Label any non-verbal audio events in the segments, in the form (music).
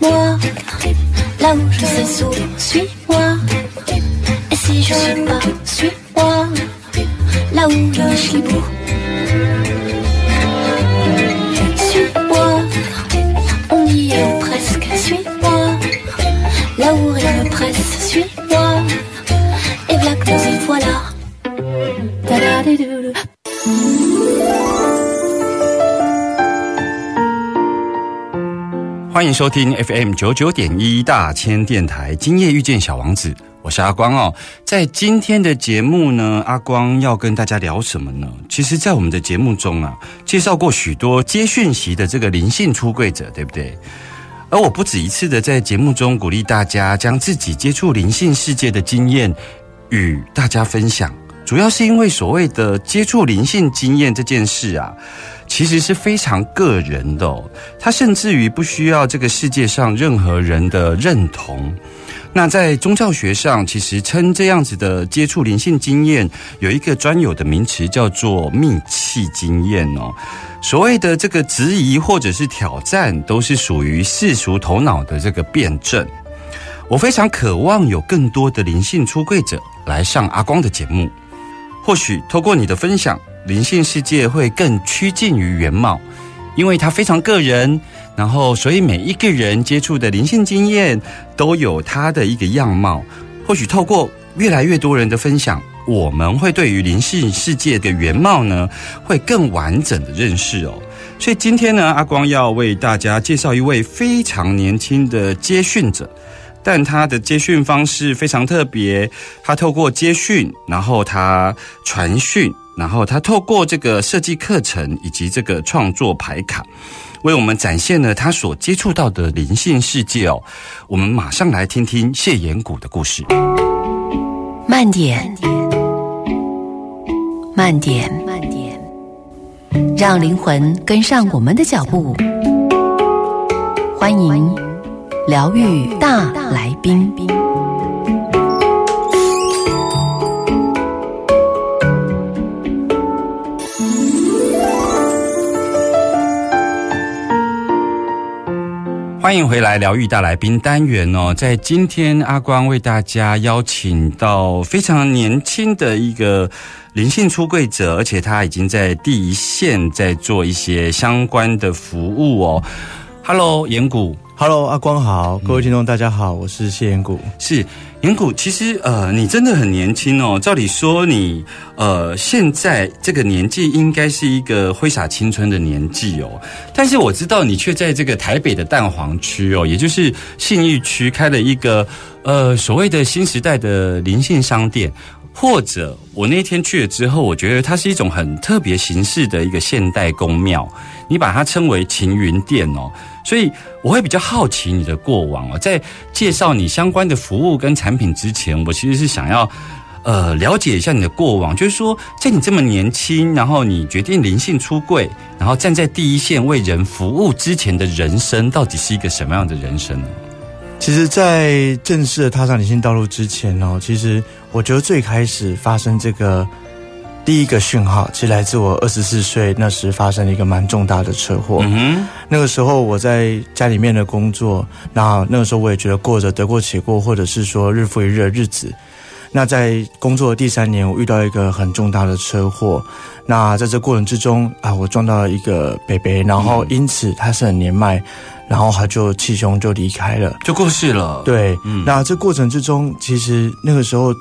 Suis-moi, là où je sais sourd, suis-moi. Et si je suis pas, suis-moi, là où je suis libre. Suis-moi, on y est presque, suis-moi. Là où rien ne presse, suis-moi. Et voilà y voilà. 欢迎收听 FM 九九点一大千电台，今夜遇见小王子，我是阿光哦。在今天的节目呢，阿光要跟大家聊什么呢？其实，在我们的节目中啊，介绍过许多接讯息的这个灵性出柜者，对不对？而我不止一次的在节目中鼓励大家将自己接触灵性世界的经验与大家分享，主要是因为所谓的接触灵性经验这件事啊，其实是非常个人的哦，它甚至于不需要这个世界上任何人的认同。那在宗教学上，其实称这样子的接触灵性经验有一个专有的名词，叫做密契经验哦。所谓的这个质疑或者是挑战，都是属于世俗头脑的这个辩证。我非常渴望有更多的灵性出柜者来上阿光的节目，或许透过你的分享，灵性世界会更趋近于原貌，因为它非常个人，然后所以每一个人接触的灵性经验都有它的一个样貌。或许透过越来越多人的分享，我们会对于灵性世界的原貌呢，会更完整的认识哦。所以今天呢，阿光要为大家介绍一位非常年轻的接讯者。但他的接讯方式非常特别，他透过接讯，然后他传讯，然后他透过这个设计课程以及这个创作牌卡，为我们展现了他所接触到的灵性世界哦。我们马上来听听谢延谷的故事。慢点，慢点，慢点，让灵魂跟上我们的脚步。欢迎疗愈大来宾。欢迎回来，疗愈大来宾单元哦。在今天，阿光为大家邀请到非常年轻的一个灵性出柜者，而且他已经在第一线在做一些相关的服务哦。Hello，岩谷。Hello，阿光好，各位听众大家好，我是谢延谷。是岩谷，其实呃，你真的很年轻哦。照理说你，呃现在这个年纪应该是一个挥洒青春的年纪哦，但是我知道你却在这个台北的蛋黄区哦，也就是信义区开了一个呃所谓的新时代的灵性商店。或者我那天去了之后，我觉得它是一种很特别形式的一个现代宫庙，你把它称为晴云殿哦，所以我会比较好奇你的过往哦。在介绍你相关的服务跟产品之前，我其实是想要呃了解一下你的过往，就是说在你这么年轻，然后你决定灵性出柜，然后站在第一线为人服务之前的人生，到底是一个什么样的人生呢？其实，在正式的踏上灵性道路之前哦，其实我觉得最开始发生这个第一个讯号，其实来自我二十四岁那时发生了一个蛮重大的车祸。嗯那个时候我在家里面的工作，那那个时候我也觉得过着得过且过，或者是说日复一日的日子。那在工作的第三年，我遇到一个很重大的车祸。那在这过程之中啊，我撞到了一个北北，然后因此他是很年迈，然后他就气胸就离开了。就过世了。，对，嗯那这过程之中，其实那个时候，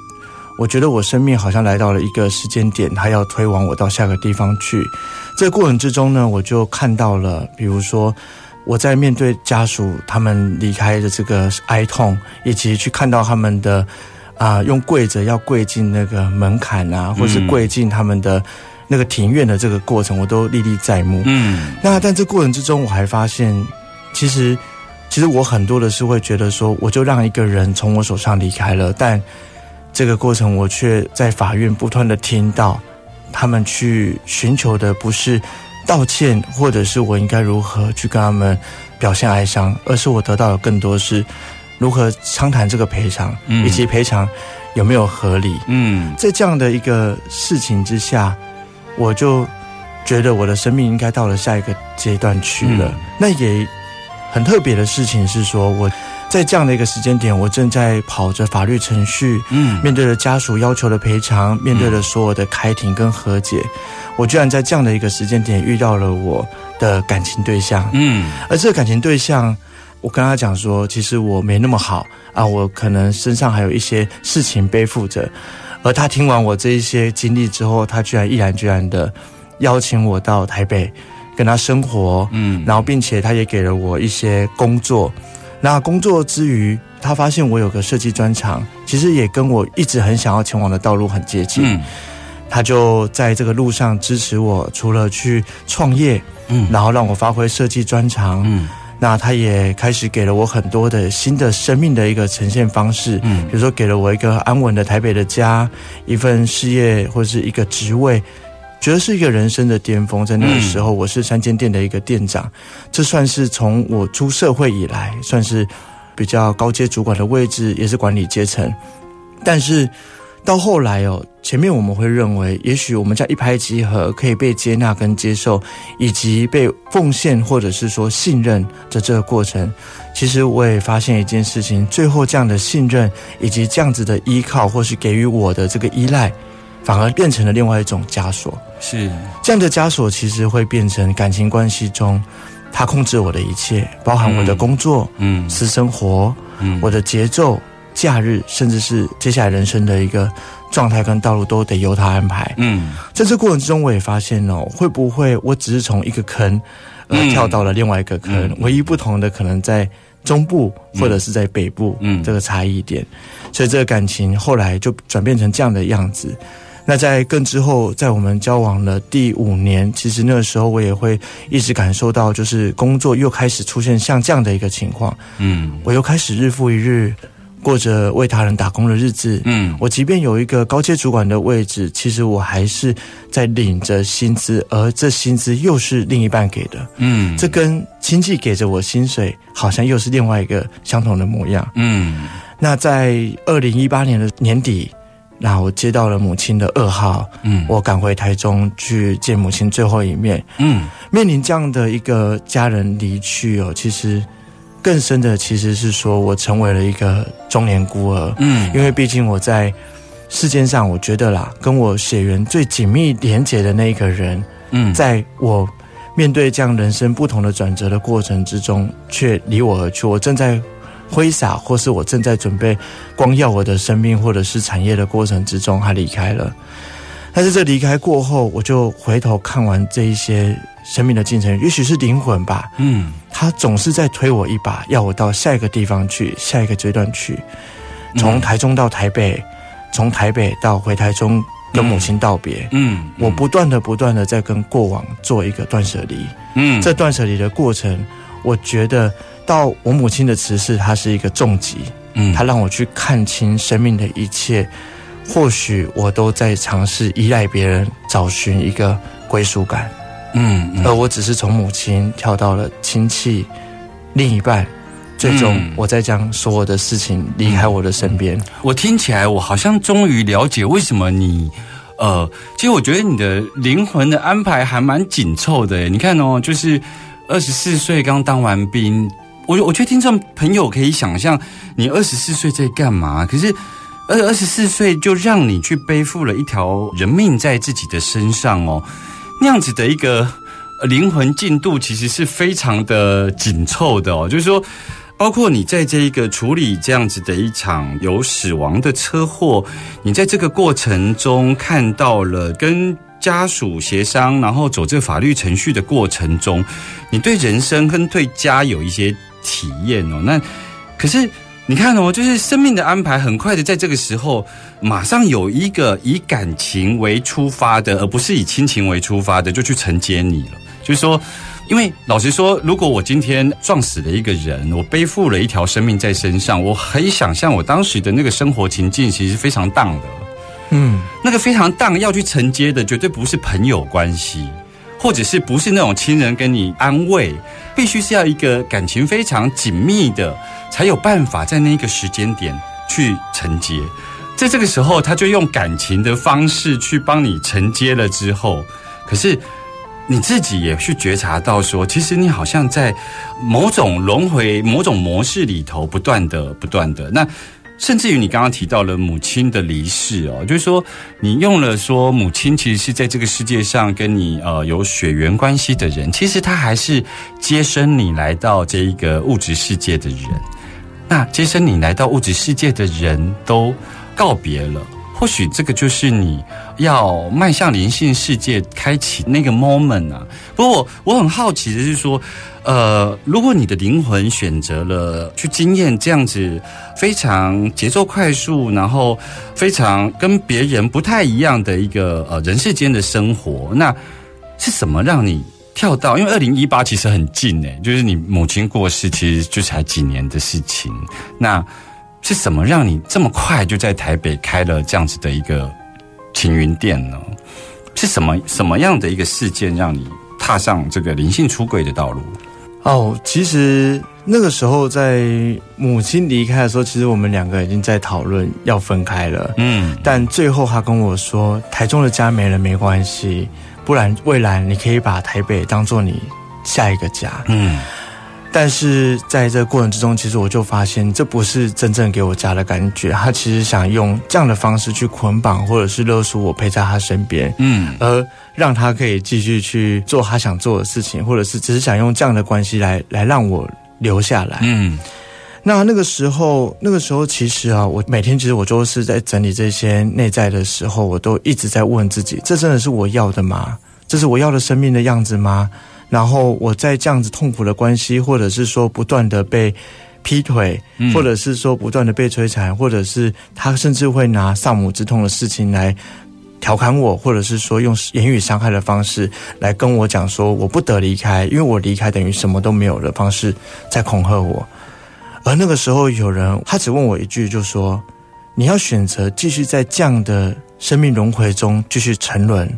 我觉得我生命好像来到了一个时间点，他要推往我到下个地方去。这个过程之中呢，我就看到了，比如说我在面对家属他们离开的这个哀痛，以及去看到他们的啊、用跪着要跪进那个门槛啊，或是嗯跪进他们的那个庭院的这个过程，我都历历在目。嗯那但这过程之中，我还发现，其实其实我很多的是会觉得说，我就让一个人从我手上离开了，但这个过程我却在法院不断的听到他们去寻求的不是道歉，或者是我应该如何去跟他们表现哀伤，而是我得到的更多是如何商谈这个赔偿，嗯以及赔偿有没有合理。嗯在这样的一个事情之下，我就觉得我的生命应该到了下一个阶段去了。嗯那也很特别的事情是说，我在这样的一个时间点，我正在跑着法律程序，嗯面对着家属要求的赔偿，面对着所有的开庭跟和解，我居然在这样的一个时间点遇到了我的感情对象。嗯而这个感情对象，我跟他讲说，其实我没那么好啊，我可能身上还有一些事情背负着。而他听完我这一些经历之后，他居然毅然决然的邀请我到台北跟他生活，嗯然后并且他也给了我一些工作。那工作之余，他发现我有个设计专长，其实也跟我一直很想要前往的道路很接近。嗯。他就在这个路上支持我，除了去创业，嗯。然后让我发挥设计专长，嗯。那他也开始给了我很多的新的生命的一个呈现方式，嗯。比如说给了我一个安稳的台北的家，一份事业或是一个职位，觉得是一个人生的巅峰。在那个时候，我是三间店的一个店长，这算是从我出社会以来，算是比较高阶主管的位置，也是管理阶层。但是到后来哦，前面我们会认为，也许我们这样一拍即合，可以被接纳跟接受，以及被奉献或者是说信任的这个过程。其实我也发现一件事情，最后这样的信任以及这样子的依靠，或是给予我的这个依赖，反而变成了另外一种枷锁。是这样的枷锁其实会变成感情关系中，他控制我的一切，包含我的工作、嗯私生活、嗯我的节奏、假日，甚至是接下来人生的一个状态跟道路，都得由他安排。嗯在这过程之中，我也发现哦，会不会我只是从一个坑，而嗯跳到了另外一个坑？嗯唯一不同的可能在中部或者是在北部，嗯这个差异点。所以这个感情后来就转变成这样的样子。那在更之后，在我们交往了第五年，其实那个时候我也会一直感受到，就是工作又开始出现像这样的一个情况，嗯。我又开始日复一日过着为他人打工的日子。嗯。我即便有一个高阶主管的位置，其实我还是在领着薪资，而这薪资又是另一半给的，嗯。这跟亲戚给着我薪水，好像又是另外一个相同的模样。嗯。那在二零一八年的年底，那我接到了母亲的噩耗，嗯我赶回台中去见母亲最后一面。嗯面临这样的一个家人离去哦，其实更深的其实是说我成为了一个中年孤儿。嗯因为毕竟我在世间上，我觉得啦，跟我血缘最紧密连结的那一个人，嗯在我面对这样人生不同的转折的过程之中，却离我而去。我正在挥洒，或是我正在准备光耀我的生命或者是产业的过程之中，他离开了。但是这离开过后，我就回头看完这一些生命的进程，也许是灵魂吧，嗯他总是在推我一把，要我到下一个地方去，下一个阶段去。从台中到台北，从台北到回台中跟母亲道别。嗯我不断的、不断的在跟过往做一个断舍离。嗯这断舍离的过程，我觉得到我母亲的辞世，它是一个重疾，嗯它让我去看清生命的一切。或许我都在尝试依赖别人，找寻一个归属感。嗯嗯而我只是从母亲跳到了亲戚、另一半，最终嗯我在将所有的事情离开我的身边。我听起来，我好像终于了解为什么你，呃，其实我觉得你的灵魂的安排还蛮紧凑的。你看哦，就是二十四岁刚当完兵，我我觉得听众朋友可以想象，你二十四岁在干嘛？可是。二二十四岁就让你去背负了一条人命在自己的身上哦，那样子的一个灵魂进度其实是非常的紧凑的哦，就是说，包括你在这一个处理这样子的一场有死亡的车祸，你在这个过程中看到了跟家属协商，然后走这个法律程序的过程中，你对人生跟对家有一些体验哦。那可是你看哦，就是生命的安排，很快的在这个时候，马上有一个以感情为出发的，而不是以亲情为出发的，就去承接你了。就是说，因为老实说，如果我今天撞死了一个人，我背负了一条生命在身上，我可以想象我当时的那个生活情境其实非常荡的。嗯，那个非常荡要去承接的，绝对不是朋友关系，或者是不是那种亲人跟你安慰，必须是要一个感情非常紧密的，才有办法在那个时间点去承接。在这个时候，他就用感情的方式去帮你承接了之后，可是你自己也去觉察到说，其实你好像在某种轮回、某种模式里头不断的、不断的那。甚至于你刚刚提到了母亲的离世哦，就是说你用了说母亲其实是在这个世界上跟你呃有血缘关系的人，其实他还是接生你来到这一个物质世界的人。那接生你来到物质世界的人都告别了，或许这个就是你要迈向灵性世界开启那个 moment 啊。不过我我很好奇的是说。呃，如果你的灵魂选择了去经验这样子非常节奏快速，然后非常跟别人不太一样的一个呃人世间的生活，那是什么让你跳到？因为二零一八其实很近诶，就是你母亲过世，其实就才几年的事情。那是什么让你这么快就在台北开了这样子的一个晴云殿呢？是什么什么样的一个事件让你踏上这个灵性出轨的道路？哦，其实那个时候在母亲离开的时候，其实我们两个已经在讨论要分开了。嗯，但最后他跟我说，台中的家没了没关系，不然未来你可以把台北当做你下一个家。嗯。但是在这个过程之中，其实我就发现，这不是真正给我家的感觉。他其实想用这样的方式去捆绑，或者是勒索我陪在他身边，嗯，而让他可以继续去做他想做的事情，或者是只是想用这样的关系来来让我留下来。嗯，那那个时候，那个时候其实啊，我每天其实我都是在整理这些内在的时候，我都一直在问自己：这真的是我要的吗？这是我要的生命的样子吗？然后我在这样子痛苦的关系，或者是说不断的被劈腿，或者是说不断的被摧残，或者是他甚至会拿丧母之痛的事情来调侃我，或者是说用言语伤害的方式来跟我讲说我不得离开，因为我离开等于什么都没有的方式在恐吓我。而那个时候有人他只问我一句，就说你要选择继续在这样的生命轮回中继续沉沦，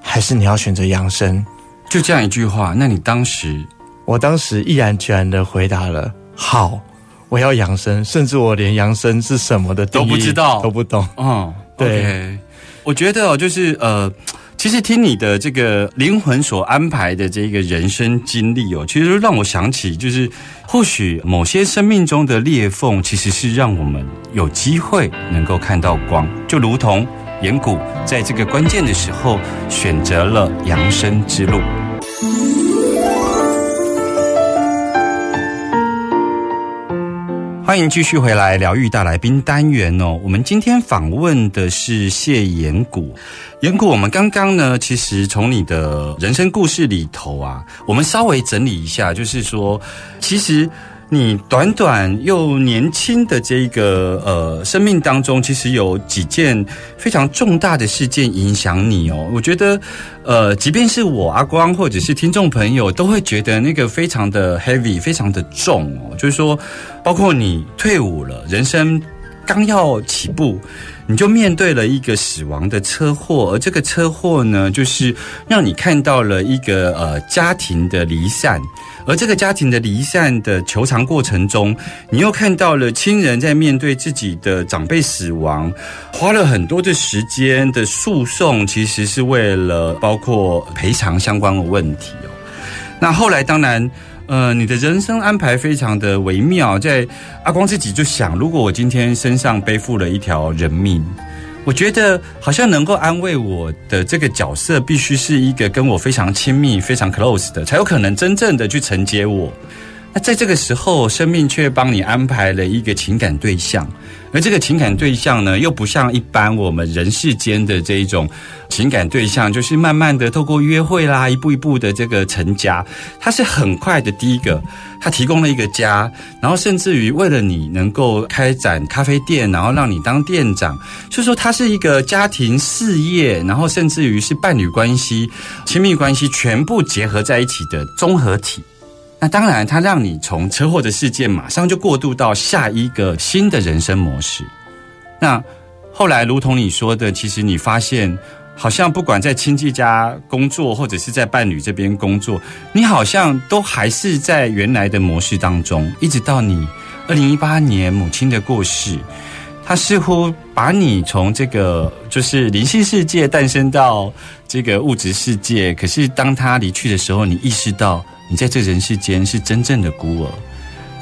还是你要选择扬升？就这样一句话，那你当时，我当时毅然决然的回答了：“好，我要养生，甚至我连养生是什么的都不知道，都不懂。”嗯，对，我觉得哦，就是呃，其实听你的这个灵魂所安排的这个人生经历哦，其实让我想起，就是或许某些生命中的裂缝，其实是让我们有机会能够看到光，就如同岩谷在这个关键的时候选择了扬生之路。欢迎继续回来疗愈大来宾单元哦。我们今天访问的是谢延谷。延谷，我们刚刚呢，其实从你的人生故事里头啊，我们稍微整理一下，就是说，其实。你短短又年轻的这个呃生命当中，其实有几件非常重大的事件影响你哦。我觉得，呃，即便是我阿光或者是听众朋友，都会觉得那个非常的 heavy，非常的重哦。就是说，包括你退伍了，人生刚要起步，你就面对了一个死亡的车祸，而这个车祸呢，就是让你看到了一个呃家庭的离散。而这个家庭的离散的求偿过程中，你又看到了亲人在面对自己的长辈死亡，花了很多的时间的诉讼，其实是为了包括赔偿相关的问题哦。那后来当然，呃，你的人生安排非常的微妙，在阿光自己就想，如果我今天身上背负了一条人命。我觉得好像能够安慰我的这个角色，必须是一个跟我非常亲密、非常 close 的，才有可能真正的去承接我。那在这个时候，生命却帮你安排了一个情感对象，而这个情感对象呢，又不像一般我们人世间的这一种情感对象，就是慢慢的透过约会啦，一步一步的这个成家。他是很快的，第一个，他提供了一个家，然后甚至于为了你能够开展咖啡店，然后让你当店长，所以说他是一个家庭、事业，然后甚至于是伴侣关系、亲密关系全部结合在一起的综合体。那当然，它让你从车祸的事件马上就过渡到下一个新的人生模式。那后来，如同你说的，其实你发现，好像不管在亲戚家工作，或者是在伴侣这边工作，你好像都还是在原来的模式当中，一直到你二零一八年母亲的过世，他似乎把你从这个就是灵性世界诞生到这个物质世界。可是当他离去的时候，你意识到。你在这人世间是真正的孤儿。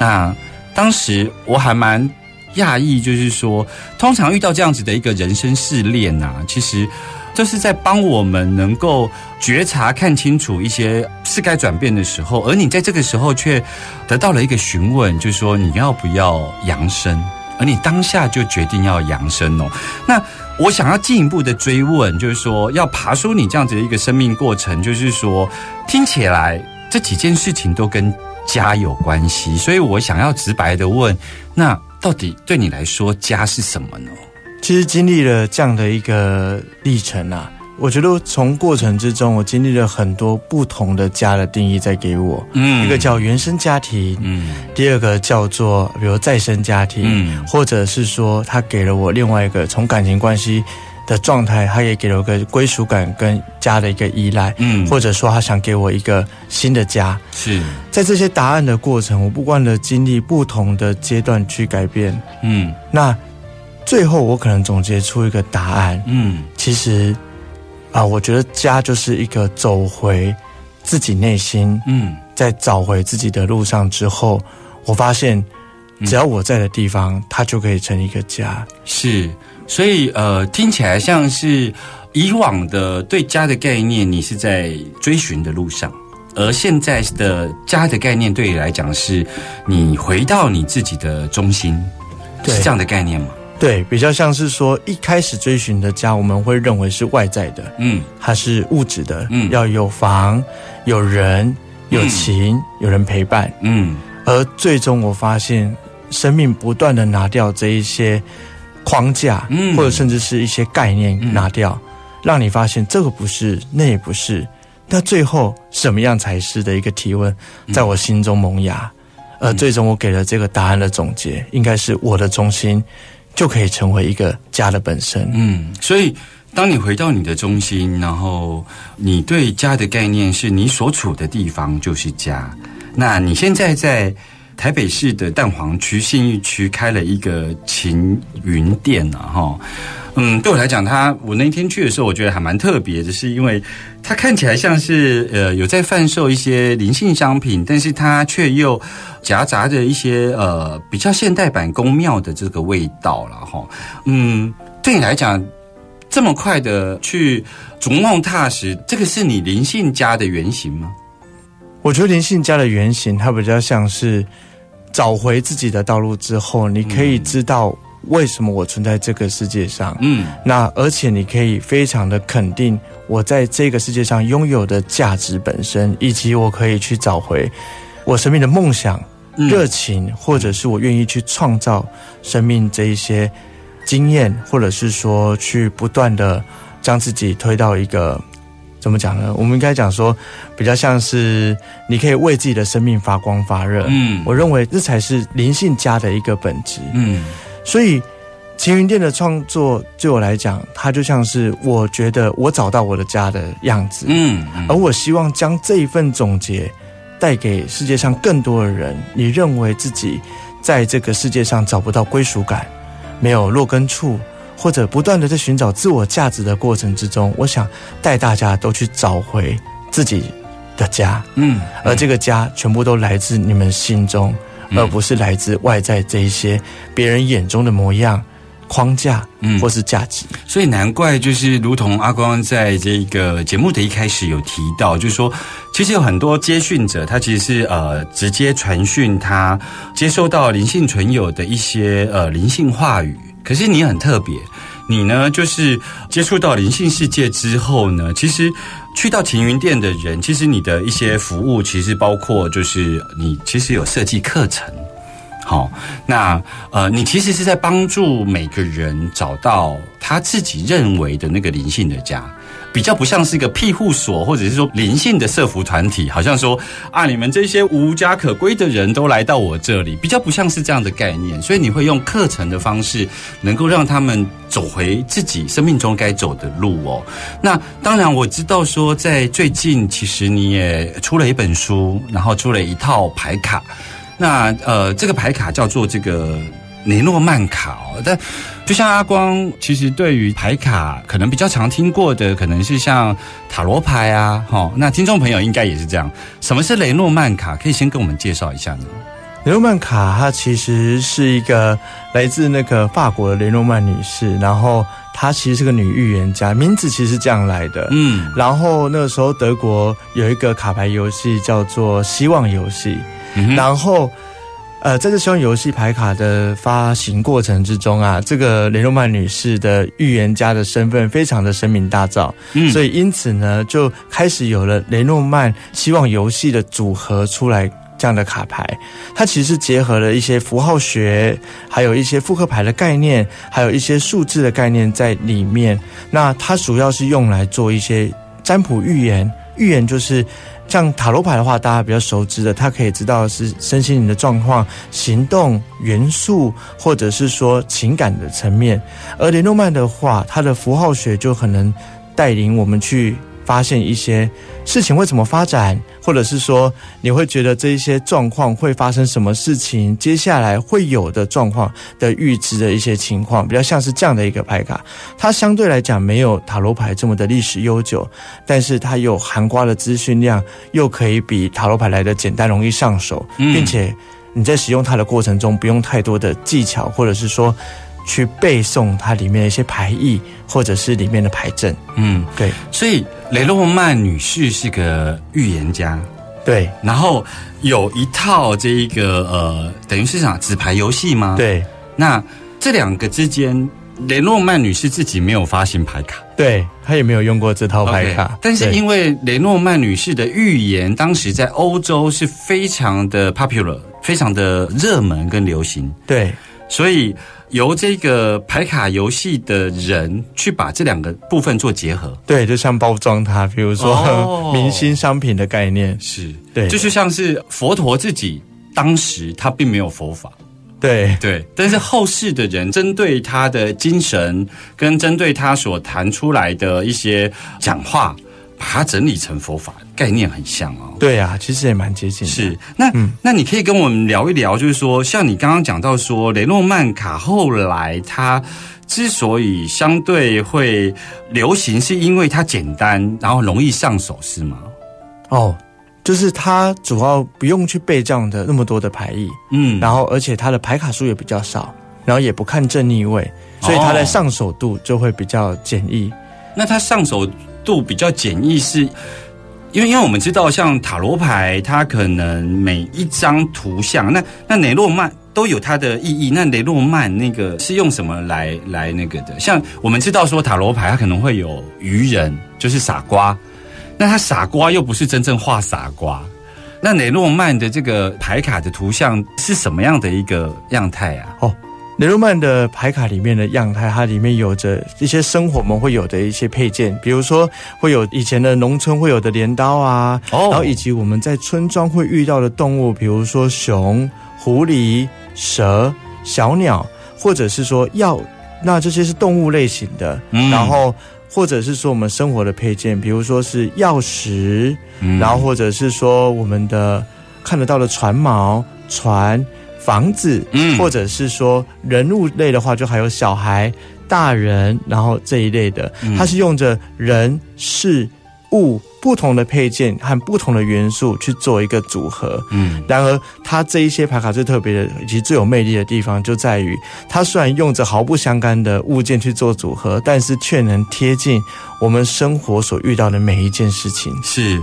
那当时我还蛮讶异，就是说，通常遇到这样子的一个人生试炼呐，其实就是在帮我们能够觉察、看清楚一些是该转变的时候，而你在这个时候却得到了一个询问，就是说你要不要扬升，而你当下就决定要扬升哦。那我想要进一步的追问，就是说，要爬出你这样子的一个生命过程，就是说，听起来。这几件事情都跟家有关系，所以我想要直白的问：那到底对你来说，家是什么呢？其实经历了这样的一个历程啊，我觉得从过程之中，我经历了很多不同的家的定义，在给我，嗯，一个叫原生家庭，嗯，第二个叫做比如再生家庭，嗯，或者是说他给了我另外一个从感情关系。的状态，他也给了我个归属感跟家的一个依赖，嗯，或者说他想给我一个新的家。是在这些答案的过程，我不断的经历不同的阶段去改变，嗯，那最后我可能总结出一个答案，嗯，其实啊，我觉得家就是一个走回自己内心，嗯，在找回自己的路上之后，我发现只要我在的地方，它就可以成一个家。是。所以，呃，听起来像是以往的对家的概念，你是在追寻的路上；而现在的家的概念，对你来讲，是你回到你自己的中心，是这样的概念吗？对，比较像是说，一开始追寻的家，我们会认为是外在的，嗯，它是物质的，嗯，要有房、有人、有情、有人陪伴，嗯，而最终我发现，生命不断的拿掉这一些。框架，嗯，或者甚至是一些概念拿掉，让你发现这个不是，那也不是，那最后什么样才是的一个提问，在我心中萌芽，而最终我给了这个答案的总结，应该是我的中心就可以成为一个家的本身。嗯，所以当你回到你的中心，然后你对家的概念是你所处的地方就是家，那你现在在。台北市的蛋黄区信义区开了一个晴云店啊，哈，嗯，对我来讲，他我那天去的时候，我觉得还蛮特别的，是因为它看起来像是呃有在贩售一些灵性商品，但是它却又夹杂着一些呃比较现代版宫庙的这个味道了，哈，嗯，对你来讲这么快的去逐梦踏实，这个是你灵性家的原型吗？我觉得灵性家的原型，它比较像是。找回自己的道路之后，你可以知道为什么我存在这个世界上。嗯，那而且你可以非常的肯定我在这个世界上拥有的价值本身，以及我可以去找回我生命的梦想、热情，或者是我愿意去创造生命这一些经验，或者是说去不断的将自己推到一个。怎么讲呢？我们应该讲说，比较像是你可以为自己的生命发光发热。嗯，我认为这才是灵性家的一个本质。嗯，所以晴云店的创作对我来讲，它就像是我觉得我找到我的家的样子。嗯，而我希望将这一份总结带给世界上更多的人。你认为自己在这个世界上找不到归属感，没有落根处。或者不断的在寻找自我价值的过程之中，我想带大家都去找回自己的家，嗯，而这个家全部都来自你们心中，而不是来自外在这一些别人眼中的模样，框架，嗯或是价值。所以难怪，就是如同阿光在这个节目的一开始有提到，就是说，其实有很多接讯者，他其实是呃直接传讯他接收到灵性存有的一些呃灵性话语。可是你很特别，你呢就是接触到灵性世界之后呢，其实去到晴云店的人，其实你的一些服务，其实包括就是你其实有设计课程。好，那呃，你其实是在帮助每个人找到他自己认为的那个灵性的家，比较不像是一个庇护所，或者是说灵性的社服团体，好像说啊，你们这些无家可归的人都来到我这里，比较不像是这样的概念。所以你会用课程的方式，能够让他们走回自己生命中该走的路哦。那当然，我知道说，在最近其实你也出了一本书，然后出了一套牌卡。那呃，这个牌卡叫做这个雷诺曼卡哦，但就像阿光，其实对于牌卡可能比较常听过的，可能是像塔罗牌啊，哈、那听众朋友应该也是这样。什么是雷诺曼卡？可以先跟我们介绍一下呢？雷诺曼卡，它其实是一个来自那个法国的雷诺曼女士，然后她其实是个女预言家，名字其实是这样来的。嗯然后那个时候德国有一个卡牌游戏叫做希望游戏，嗯然后。呃，在这希望游戏牌卡的发行过程之中啊，这个雷诺曼女士的预言家的身份非常的声名大噪，嗯所以因此呢，就开始有了雷诺曼希望游戏的组合出来。这样的卡牌，它其实是结合了一些符号学，还有一些复刻牌的概念，还有一些数字的概念在里面。那它主要是用来做一些占卜预言，预言就是像塔罗牌的话，大家比较熟知的，它可以知道是身心灵的状况、行动元素，或者是说情感的层面。而雷诺曼的话，它的符号学就可能带领我们去发现一些事情会怎么发展，或者是说你会觉得这一些状况会发生什么事情，接下来会有的状况的预知的一些情况，比较像是这样的一个牌卡。它相对来讲没有塔罗牌这么的历史悠久，但是它有含瓜的资讯量，又可以比塔罗牌来的简单容易上手，嗯并且你在使用它的过程中不用太多的技巧，或者是说去背诵它里面的一些牌意，或者是里面的牌阵。嗯，对所以雷诺曼女士是个预言家，对然后有一套这一个呃，等于是啥纸牌游戏吗？。对那这两个之间，雷诺曼女士自己没有发行牌卡。对，她也没有用过这套牌卡，但是因为雷诺曼女士的预言，当时在欧洲是非常的 popular，非常的热门跟流行，对所以由这个牌卡游戏的人去把这两个部分做结合，对，就像包装它，比如说、哦。明星商品的概念，是。对。就是像是佛陀自己当时他并没有佛法，对。对，但是后世的人针对他的精神跟针对他所谈出来的一些讲话，把它整理成佛法，概念很像哦。对啊，其实也蛮接近的。是，那、嗯那你可以跟我们聊一聊，就是说，像你刚刚讲到说，雷诺曼卡后来它之所以相对会流行，是因为它简单，然后容易上手，是吗？哦，就是它主要不用去背这样的那么多的牌意，嗯，然后而且它的牌卡数也比较少，然后也不看正逆位，所以它的上手度就会比较简易。那它上手度比较简易是，因为因为我们知道，像塔罗牌，它可能每一张图像，那那雷诺曼都有它的意义。那雷诺曼那个是用什么来来那个的？像我们知道说塔罗牌，它可能会有愚人，就是傻瓜。那他傻瓜又不是真正画傻瓜。那雷诺曼的这个牌卡的图像是什么样的一个样态啊？哦雷诺曼的牌卡里面的样态，它里面有着一些生活我们会有的一些配件，比如说会有以前的农村会有的镰刀啊，哦。然后以及我们在村庄会遇到的动物，比如说熊、狐狸、蛇、小鸟，或者是说药，那这些是动物类型的，嗯。然后或者是说我们生活的配件，比如说是钥匙，嗯。然后或者是说我们的看得到的船锚、船、房子，嗯或者是说人物类的话，就还有小孩、大人，然后这一类的，嗯它是用着人事物不同的配件和不同的元素去做一个组合。嗯然而，它这一些牌卡最特别的以及最有魅力的地方，就在于它虽然用着毫不相干的物件去做组合，但是却能贴近我们生活所遇到的每一件事情。是。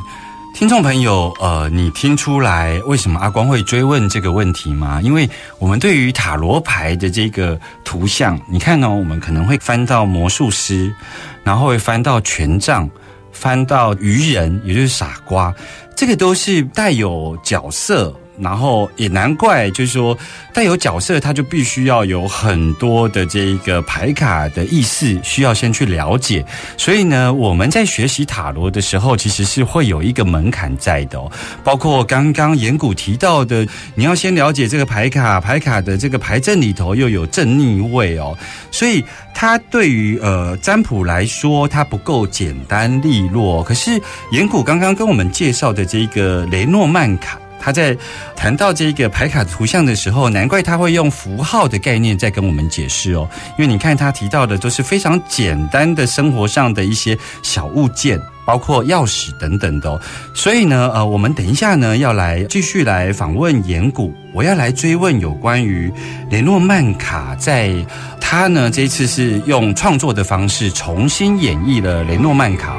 听众朋友，呃，你听出来为什么阿光会追问这个问题吗？因为我们对于塔罗牌的这个图像，你看呢、我们可能会翻到魔术师，然后会翻到权杖，翻到愚人，也就是傻瓜，这个都是带有角色。然后也难怪，就是说带有角色，他就必须要有很多的这一个牌卡的意思，需要先去了解。所以呢，我们在学习塔罗的时候，其实是会有一个门槛在的哦。包括刚刚岩谷提到的，你要先了解这个牌卡，牌卡的这个牌阵里头又有正逆位哦，所以它对于呃占卜来说，它不够简单利落。可是岩谷刚刚跟我们介绍的这个雷诺曼卡。他在谈到这个牌卡图像的时候，难怪他会用符号的概念在跟我们解释哦。因为你看他提到的都是非常简单的生活上的一些小物件，包括钥匙等等的哦。所以呢，呃，我们等一下呢要来继续来访问岩谷，我要来追问有关于雷诺曼卡在他呢这次是用创作的方式重新演绎了雷诺曼卡。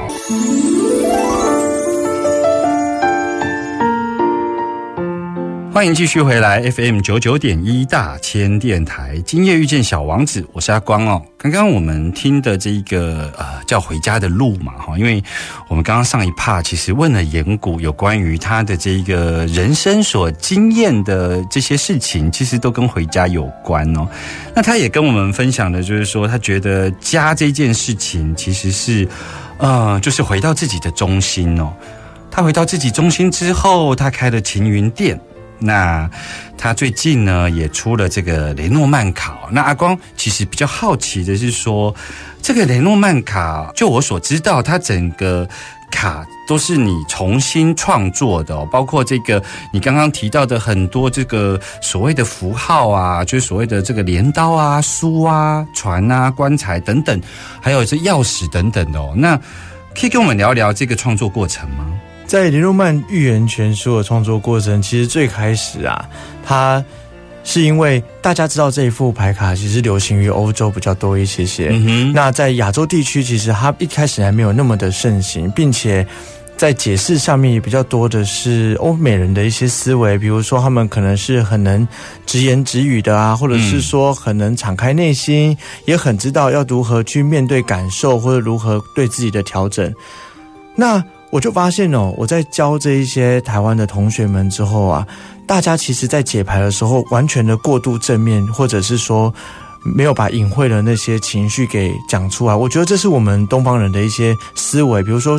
欢迎继续回来 FM 九九点一大千电台，今夜遇见小王子，我是阿光哦。刚刚我们听的这一个呃叫回家的路嘛哈，因为我们刚刚上一趴其实问了岩谷有关于他的这一个人生所经验的这些事情，其实都跟回家有关哦。那他也跟我们分享的就是说，他觉得家这件事情其实是呃就是回到自己的中心哦。他回到自己中心之后，他开了晴云店。那他最近呢也出了这个雷诺曼卡。那阿光其实比较好奇的是说，这个雷诺曼卡，就我所知道，它整个卡都是你重新创作的哦，包括这个你刚刚提到的很多这个所谓的符号啊，就是所谓的这个镰刀啊、书啊、船啊、棺材等等，还有这钥匙等等的哦。那可以跟我们聊聊这个创作过程吗？在林诺曼预言全书的创作过程，其实最开始啊，它是因为大家知道这一副牌卡其实流行于欧洲比较多一些些。嗯哼，那在亚洲地区，其实它一开始还没有那么的盛行，并且在解释上面也比较多的是欧美人的一些思维，比如说他们可能是很能直言直语的啊，或者是说很能敞开内心，也很知道要如何去面对感受，或者如何对自己的调整。那我就发现哦，我在教这一些台湾的同学们之后啊，大家其实在解牌的时候，完全的过度正面，或者是说没有把隐晦的那些情绪给讲出来。我觉得这是我们东方人的一些思维，比如说。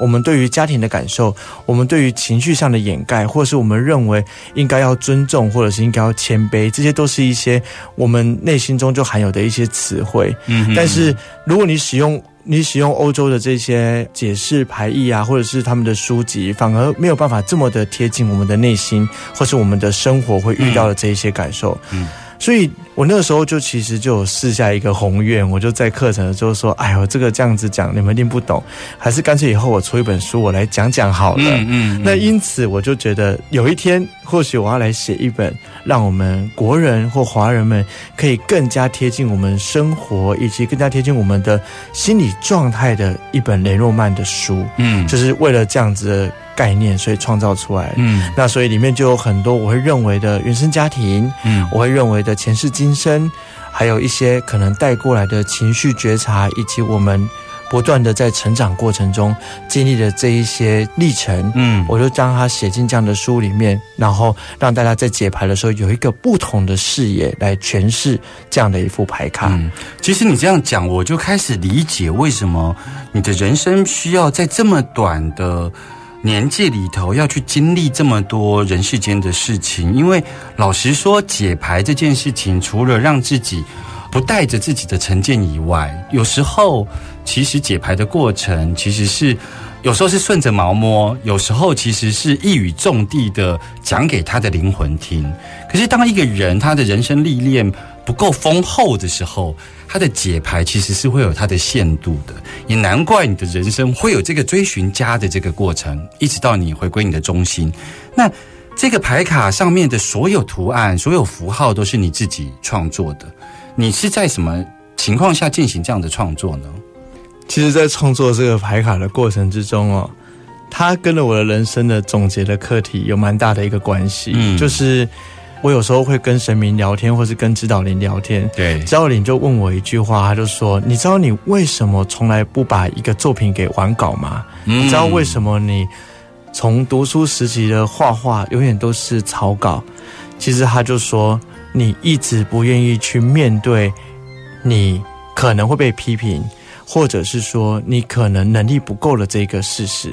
我们对于家庭的感受，我们对于情绪上的掩盖，或者是我们认为应该要尊重，或者是应该要谦卑，这些都是一些我们内心中就含有的一些词汇。嗯哼但是如果你使用你使用欧洲的这些解释排异啊，或者是他们的书籍，反而没有办法这么的贴近我们的内心，或是我们的生活会遇到的这一些感受。嗯所以我那个时候就其实就有试下一个宏愿，我就在课程的时候说：“哎呦，这个这样子讲你们一定不懂，还是干脆以后我出一本书，我来讲讲好了。嗯嗯，那因此，我就觉得有一天，或许我要来写一本，让我们国人或华人们可以更加贴近我们生活，以及更加贴近我们的心理状态的一本雷诺曼的书，嗯就是为了这样子的概念，所以创造出来。嗯那所以里面就有很多我会认为的原生家庭，嗯我会认为的前世今生，还有一些可能带过来的情绪觉察，以及我们不断的在成长过程中经历的这一些历程。嗯我就将它写进这样的书里面，然后让大家在解牌的时候有一个不同的视野来诠释这样的一副牌卡。嗯，其实你这样讲，我就开始理解为什么你的人生需要在这么短的年纪里头要去经历这么多人世间的事情。因为老实说，解牌这件事情，除了让自己不带着自己的成见以外，有时候其实解牌的过程其实是。有时候是顺着毛摸，有时候其实是一语中的的讲给他的灵魂听。可是当一个人他的人生历练不够丰厚的时候，他的解牌其实是会有它的限度的。也难怪你的人生会有这个追寻家的这个过程，一直到你回归你的中心。那这个牌卡上面的所有图案、所有符号都是你自己创作的。你是在什么情况下进行这样的创作呢？其实，在创作这个牌卡的过程之中哦，它跟了我的人生的总结的课题有蛮大的一个关系。嗯就是我有时候会跟神明聊天，或是跟指导灵聊天。对指导灵就问我一句话，他就说：“你知道你为什么从来不把一个作品给完稿吗？你知道为什么你从读书时期的画画永远都是草稿？其实他就说，你一直不愿意去面对你可能会被批评，或者是说你可能能力不够的这个事实。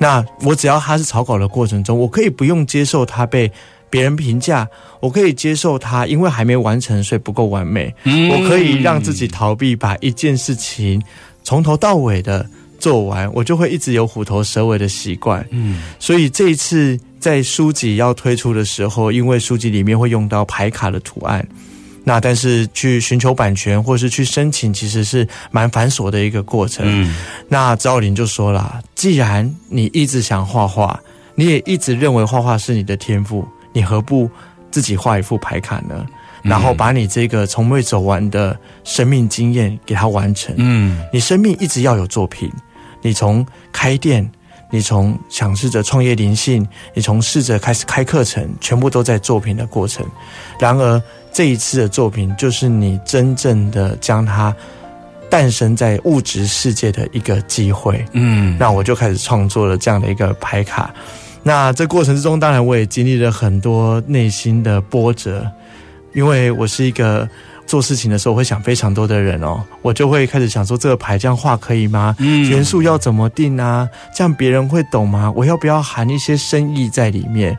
那我只要他是草稿的过程中，我可以不用接受他被别人评价，我可以接受他因为还没完成所以不够完美，嗯我可以让自己逃避，把一件事情从头到尾的做完，我就会一直有虎头蛇尾的习惯。嗯所以这一次在书籍要推出的时候，因为书籍里面会用到牌卡的图案，那但是去寻求版权或是去申请，其实是蛮繁琐的一个过程。嗯那赵林就说了，既然你一直想画画，你也一直认为画画是你的天赋，你何不自己画一副牌卡呢？然后把你这个从未走完的生命经验给它完成。嗯你生命一直要有作品，你从开店，你从尝试着创业灵性，你从试着开始开课程，全部都在作品的过程。然而这一次的作品，就是你真正的将它诞生在物质世界的一个机会。嗯那我就开始创作了这样的一个牌卡。那这过程之中，当然我也经历了很多内心的波折，因为我是一个做事情的时候会想非常多的人哦，我就会开始想说这个牌这样画可以吗？嗯元素要怎么定啊？这样别人会懂吗？我要不要含一些深意在里面？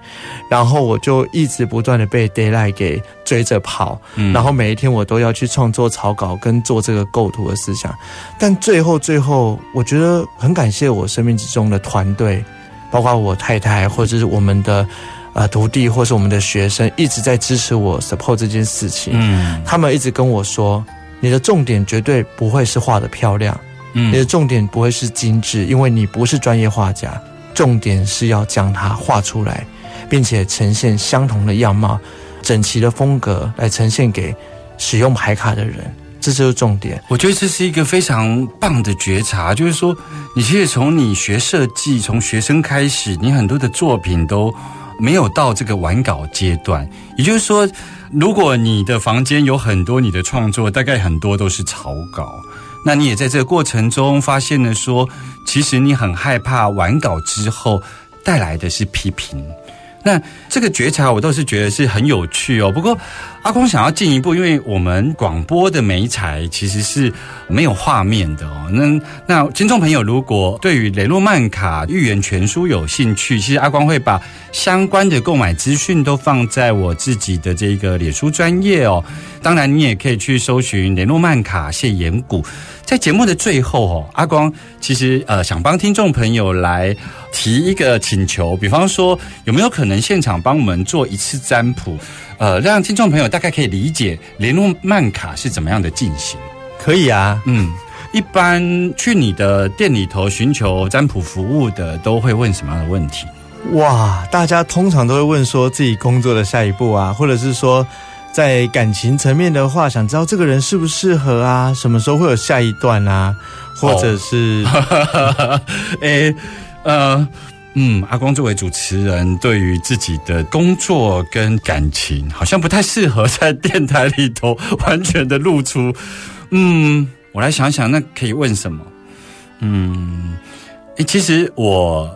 然后我就一直不断的被 d a y l i g h t 给追着跑，嗯然后每一天我都要去创作草稿跟做这个构图的思想，但最后最后，我觉得很感谢我生命之中的团队，包括我太太或者是我们的呃徒弟或是我们的学生，一直在支持我 support 这件事情。嗯。他们一直跟我说，你的重点绝对不会是画的漂亮，嗯。你的嗯重点不会是精致，因为你不是专业画家，重点是要将它画出来，并且呈现相同的样貌、整齐的风格来呈现给使用牌卡的人，这就是重点。我觉得这是一个非常棒的觉察，就是说，你其实从你学设计，从学生开始，你很多的作品都没有到这个完稿阶段。也就是说，如果你的房间有很多你的创作，大概很多都是草稿，那你也在这个过程中发现了说，其实你很害怕完稿之后带来的是批评。那这个觉察，我倒是觉得是很有趣哦。不过，阿光想要进一步，因为我们广播的媒材其实是没有画面的哦。那那听众朋友如果对于雷诺曼卡预言全书有兴趣，其实阿光会把相关的购买资讯都放在我自己的这个脸书专业哦。当然，你也可以去搜寻雷诺曼卡谢岩谷。在节目的最后哦，阿光其实呃想帮听众朋友来提一个请求，比方说有没有可能现场帮我们做一次占卜，呃，让听众朋友大概可以理解联络曼卡是怎么样的进行。可以啊，嗯，一般去你的店里头寻求占卜服务的，都会问什么样的问题？哇，大家通常都会问说自己工作的下一步啊，或者是说在感情层面的话，想知道这个人适不适合啊，什么时候会有下一段啊，或者是、(laughs) 诶，呃。嗯，阿光作为主持人，对于自己的工作跟感情，好像不太适合在电台里头完全的露出。嗯，我来想想，那可以问什么？嗯，诶其实我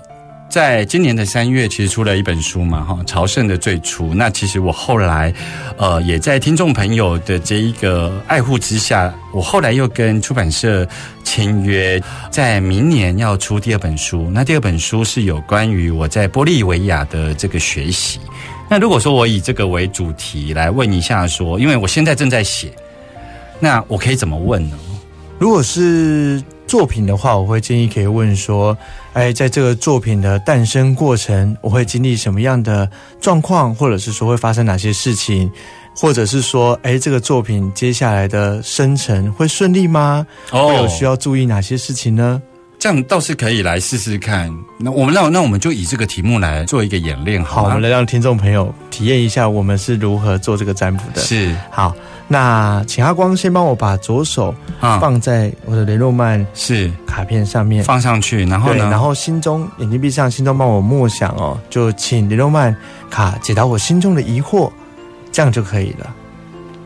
在今年的三月，其实出了一本书嘛，哈，《朝圣的最初》。那其实我后来，呃，也在听众朋友的这一个爱护之下，我后来又跟出版社签约，在明年要出第二本书。那第二本书是有关于我在玻利维亚的这个学习。那如果说我以这个为主题来问一下说，因为我现在正在写，那我可以怎么问呢？如果是作品的话，我会建议可以问说，哎，在这个作品的诞生过程，我会经历什么样的状况，或者是说会发生哪些事情，或者是说，哎，这个作品接下来的生成会顺利吗？会有需要注意哪些事情呢？这样倒是可以来试试看。那我们那那我们就以这个题目来做一个演练，好，好？我们来让听众朋友体验一下我们是如何做这个占卜的。是好，那请阿光先帮我把左手啊，放在我的雷诺曼是卡片上面，放上去，然后，呢？然后心中眼睛闭上，心中帮我默想哦，就请雷诺曼卡解答我心中的疑惑，这样就可以了。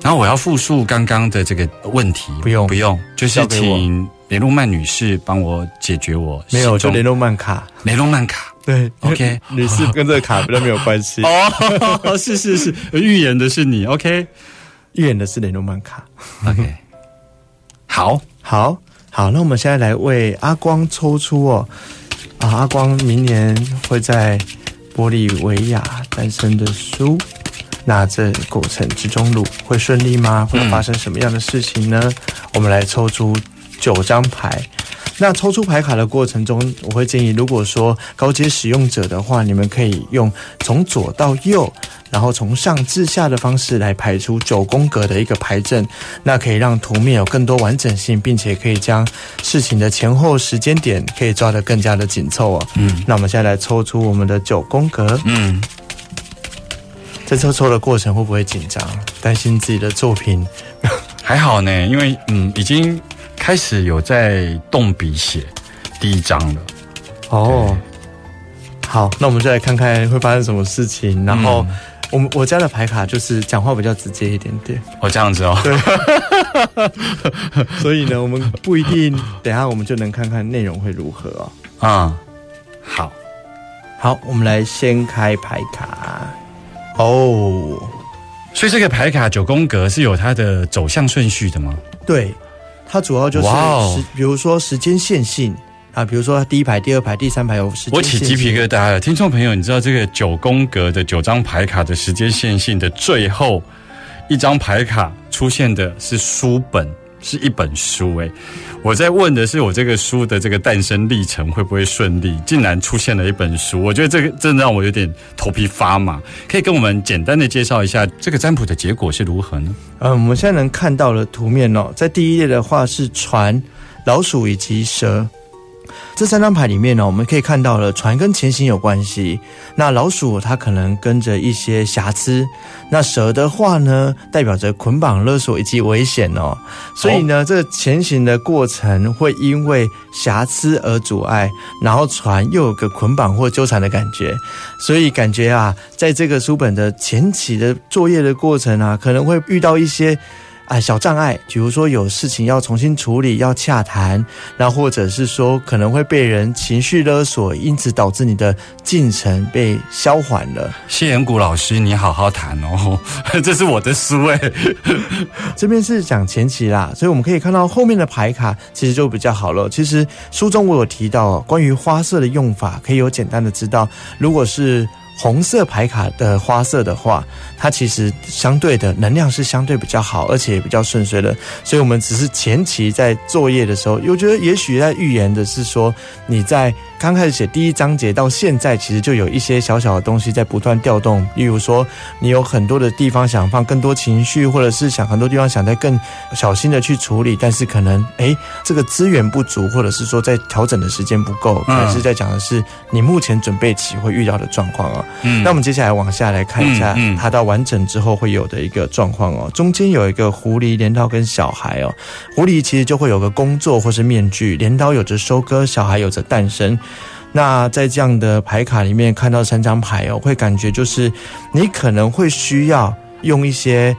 然后我要复述刚刚的这个问题，不用。不用，就是请雷诺曼女士帮我解决我没有，就雷诺曼卡。雷诺曼卡。对 OK 女士跟这个卡比较没有关系，(laughs) 哦，(laughs) 是是是，预言的是你，OK。预言的是雷诺曼卡。OK，好，好好，那我们现在来为阿光抽出哦，啊，阿光明年会在玻利维亚诞生的书。那这过程之中路会顺利吗？会发生什么样的事情呢？我们来抽出九张牌。那抽出牌卡的过程中，我会建议，如果说高阶使用者的话，你们可以用从左到右，然后从上至下的方式来排出九宫格的一个牌阵，那可以让图面有更多完整性，并且可以将事情的前后时间点可以抓得更加的紧凑哦。嗯那我们现在来抽出我们的九宫格，嗯，在抽抽的过程会不会紧张？担心自己的作品？(laughs) 还好呢，因为嗯，已经开始有在动笔写第一章了。哦，好，那我们就来看看会发生什么事情。然后嗯我们我家的牌卡就是讲话比较直接一点点，哦，这样子哦，对 (laughs) 所以呢，我们不一定等一下我们就能看看内容会如何哦。啊、好，好，我们来先开牌卡。哦，所以这个牌卡九宫格是有它的走向顺序的吗？对，它主要就是哇哦。时，比如说时间线性啊，比如说第一排、第二排、第三排有时间我起鸡皮疙瘩了，听众朋友，你知道这个九宫格的九张牌卡的时间线性的最后一张牌卡出现的是书本，是一本书。诶，我在问的是我这个书的这个诞生历程会不会顺利，竟然出现了一本书，我觉得这个真的让我有点头皮发麻。可以跟我们简单的介绍一下这个占卜的结果是如何呢？嗯，我们现在能看到的图面哦，在第一页的话是船、老鼠以及蛇。这三张牌里面呢，我们可以看到了船跟前行有关系。那老鼠它可能跟着一些瑕疵，那蛇的话呢，代表着捆绑、勒索以及危险哦。所以呢，这个前行的过程会因为瑕疵而阻碍，然后船又有个捆绑或纠缠的感觉，所以感觉啊，在这个书本的前期的作业的过程啊，可能会遇到一些。啊，小障碍，比如说有事情要重新处理，要洽谈，那或者是说可能会被人情绪勒索，因此导致你的进程被消缓了。谢延谷老师，你好好谈哦，(laughs) 这是我的书诶。(laughs) 这边是讲前期啦，所以我们可以看到后面的牌卡其实就比较好了。其实书中我有提到哦关于花色的用法，可以有简单的知道，如果是。红色牌卡的花色的话，它其实相对的能量是相对比较好，而且也比较顺遂的。所以，我们只是前期在作业的时候，我觉得也许在预言的是说，你在刚开始写第一章节到现在，其实就有一些小小的东西在不断调动。例如说，你有很多的地方想放更多情绪，或者是想很多地方想再更小心的去处理，但是可能诶这个资源不足，或者是说在调整的时间不够，可能是在讲的是你目前准备期会遇到的状况啊。嗯那我们接下来往下来看一下它到完整之后会有的一个状况哦。中间有一个狐狸、镰刀跟小孩哦。狐狸其实就会有个工作或是面具，镰刀有着收割，小孩有着诞生。那在这样的牌卡里面看到三张牌哦，会感觉就是你可能会需要用一些。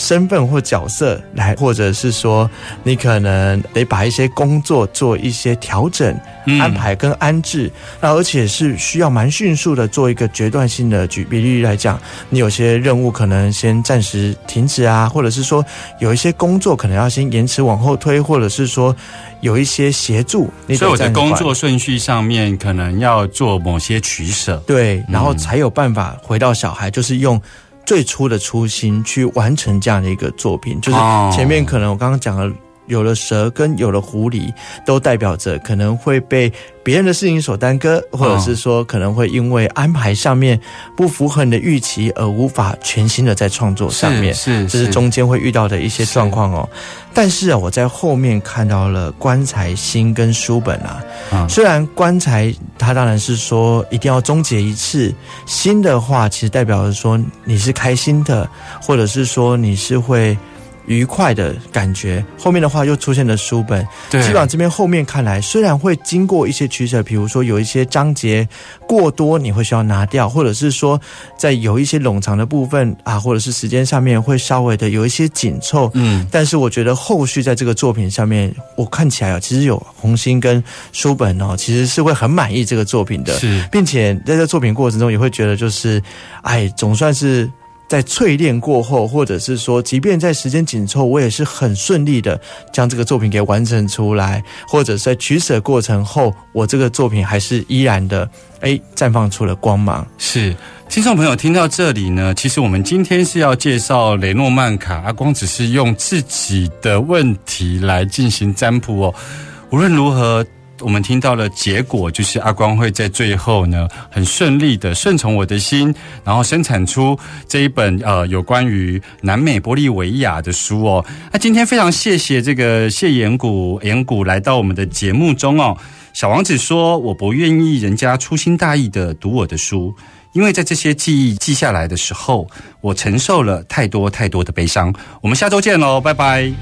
身份或角色来，或者是说你可能得把一些工作做一些调整、嗯安排跟安置，那而且是需要蛮迅速的做一个决断性的举比例来讲，你有些任务可能先暂时停止啊，或者是说有一些工作可能要先延迟往后推，或者是说有一些协助，你所以我的工作顺序上面可能要做某些取舍。对，然后才有办法回到小孩，就是用。最初的初心去完成这样的一个作品，就是哦。前面可能我刚刚讲了有了蛇跟有了狐狸，都代表着可能会被别人的事情所耽搁，或者是说可能会因为安排上面不符合你的预期而无法全心的在创作上面，是这是中间会遇到的一些状况哦。但是啊，我在后面看到了棺材心跟书本啊，嗯虽然棺材它当然是说一定要终结一次，心的话其实代表着说你是开心的，或者是说你是会愉快的感觉。后面的话又出现了书本，对基本上这边后面看来，虽然会经过一些取舍，比如说有一些章节过多，你会需要拿掉，或者是说在有一些冗长的部分啊，或者是时间上面会稍微的有一些紧凑。嗯，但是我觉得后续在这个作品上面，我看起来啊，其实有红星跟书本哦，其实是会很满意这个作品的，是并且在这作品过程中也会觉得就是，哎，总算是。在淬炼过后，或者是说，即便在时间紧凑，我也是很顺利的将这个作品给完成出来，或者在取舍过程后，我这个作品还是依然的，哎，绽放出了光芒。是。听众朋友听到这里呢，其实我们今天是要介绍雷诺曼卡，阿光只是用自己的问题来进行占卜哦。无论如何，我们听到了结果，就是阿光会在最后呢，很顺利的顺从我的心，然后生产出这一本呃有关于南美玻利维亚的书哦。那今天非常谢谢这个谢岩谷岩谷来到我们的节目中哦。小王子说：“我不愿意人家粗心大意的读我的书，因为在这些记忆记下来的时候，我承受了太多太多的悲伤。”我们下周见喽，拜拜。